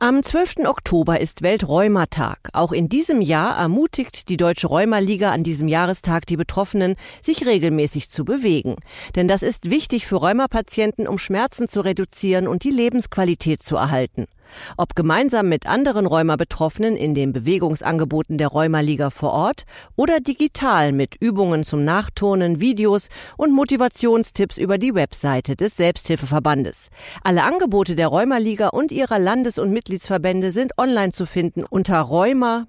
Am 12. Oktober ist Welträumertag. Auch in diesem Jahr ermutigt die Deutsche Rheumaliga an diesem Jahrestag die Betroffenen, sich regelmäßig zu bewegen. Denn das ist wichtig für Rheumapatienten, um Schmerzen zu reduzieren und die Lebensqualität zu erhalten. Ob gemeinsam mit anderen Rheuma-Betroffenen in den Bewegungsangeboten der Rheumaliga vor Ort oder digital mit Übungen zum Nachturnen, Videos und Motivationstipps über die Webseite des Selbsthilfeverbandes. Alle Angebote der Rheumaliga und ihrer Landes- und Mitgliedsverbände sind online zu finden unter rheuma-liga.de.